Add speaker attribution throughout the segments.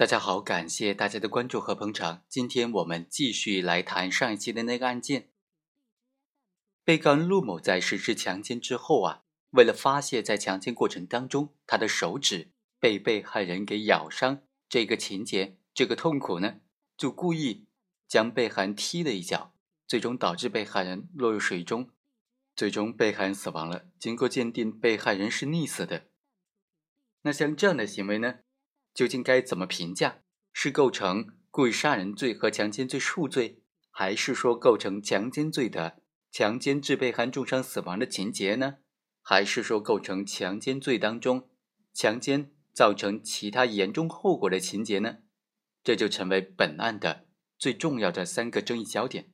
Speaker 1: 大家好，感谢大家的关注和捧场。今天我们继续来谈上一期的那个案件。被告人陆某在实施强奸之后啊，为了发泄在强奸过程当中他的手指被被害人给咬伤这个情节、这个痛苦呢，就故意将被害人踢了一脚，最终导致被害人落入水中，最终被害人死亡了。经过鉴定，被害人是溺死的。那像这样的行为呢？究竟该怎么评价？是构成故意杀人罪和强奸罪数罪，还是说构成强奸罪的强奸致被害重伤死亡的情节呢？还是说构成强奸罪当中强奸造成其他严重后果的情节呢？这就成为本案的最重要的三个争议焦点。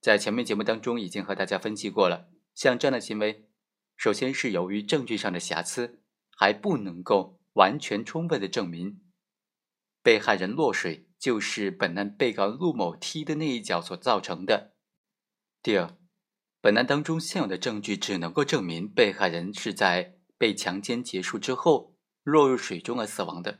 Speaker 1: 在前面节目当中已经和大家分析过了，像这样的行为，首先是由于证据上的瑕疵，还不能够。完全充分的证明，被害人落水就是本案被告陆某踢的那一脚所造成的。第二，本案当中现有的证据只能够证明被害人是在被强奸结束之后落入水中而死亡的。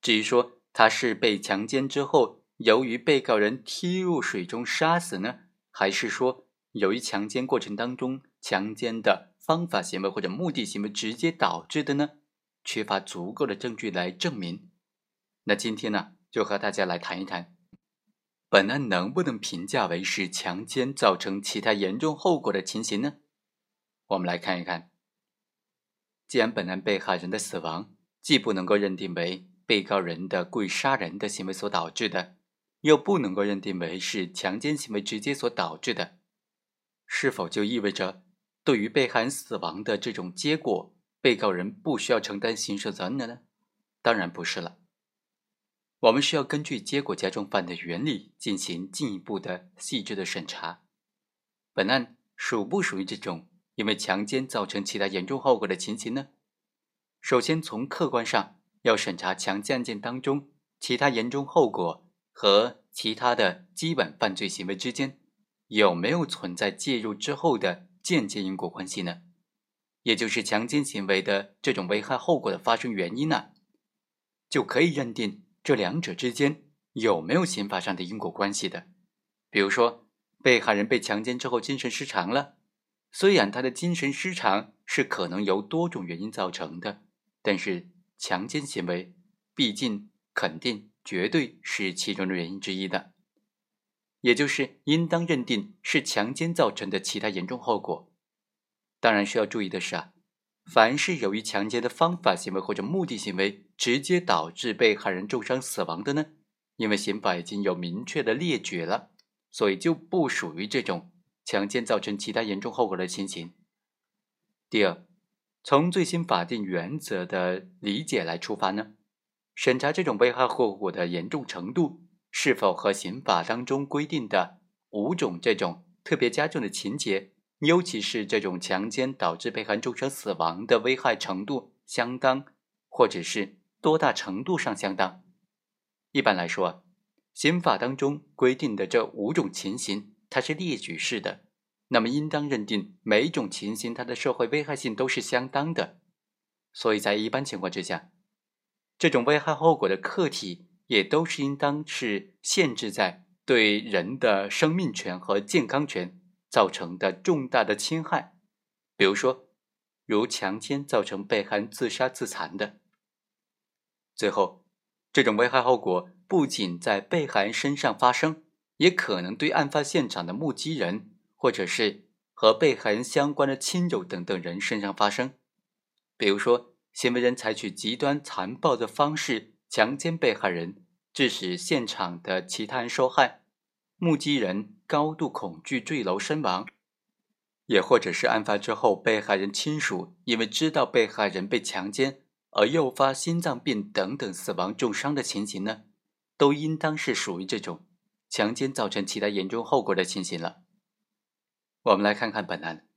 Speaker 1: 至于说他是被强奸之后由于被告人踢入水中杀死呢，还是说由于强奸过程当中强奸的方法行为或者目的行为直接导致的呢？缺乏足够的证据来证明，那今天呢，就和大家来谈一谈，本案能不能评价为是强奸造成其他严重后果的情形呢？我们来看一看，既然本案被害人的死亡既不能够认定为被告人的故意杀人的行为所导致的，又不能够认定为是强奸行为直接所导致的，是否就意味着对于被害人死亡的这种结果？被告人不需要承担刑事责任的呢？当然不是了。我们需要根据结果加重犯的原理进行进一步的细致的审查。本案属不属于这种因为强奸造成其他严重后果的情形呢？首先，从客观上要审查强奸案件当中其他严重后果和其他的基本犯罪行为之间有没有存在介入之后的间接因果关系呢？也就是强奸行为的这种危害后果的发生原因呢，就可以认定这两者之间有没有刑法上的因果关系的。比如说，被害人被强奸之后精神失常了，虽然他的精神失常是可能由多种原因造成的，但是强奸行为毕竟肯定绝对是其中的原因之一的，也就是应当认定是强奸造成的其他严重后果。当然需要注意的是啊，凡是由于强奸的方法行为或者目的行为直接导致被害人重伤死亡的呢，因为刑法已经有明确的列举了，所以就不属于这种强奸造成其他严重后果的情形。第二，从最新法定原则的理解来出发呢，审查这种危害后果的严重程度是否和刑法当中规定的五种这种特别加重的情节。尤其是这种强奸导致被害人重伤死亡的危害程度相当，或者是多大程度上相当？一般来说，刑法当中规定的这五种情形，它是列举式的，那么应当认定每一种情形它的社会危害性都是相当的。所以在一般情况之下，这种危害后果的客体也都是应当是限制在对人的生命权和健康权。造成的重大的侵害，比如说，如强奸造成被害人自杀自残的。最后，这种危害后果不仅在被害人身上发生，也可能对案发现场的目击人，或者是和被害人相关的亲友等等人身上发生。比如说，行为人采取极端残暴的方式强奸被害人，致使现场的其他人受害。目击人高度恐惧坠楼身亡，也或者是案发之后被害人亲属因为知道被害人被强奸而诱发心脏病等等死亡重伤的情形呢，都应当是属于这种强奸造成其他严重后果的情形了。我们来看看本案，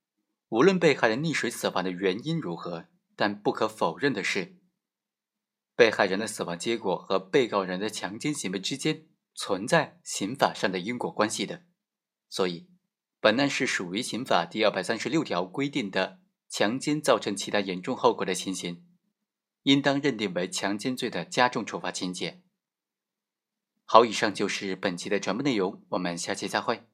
Speaker 1: 无论被害人溺水死亡的原因如何，但不可否认的是，被害人的死亡结果和被告人的强奸行为之间。存在刑法上的因果关系的，所以本案是属于刑法第二百三十六条规定的强奸造成其他严重后果的情形，应当认定为强奸罪的加重处罚情节，好，以上就是本期的全部内容，我们下期再会。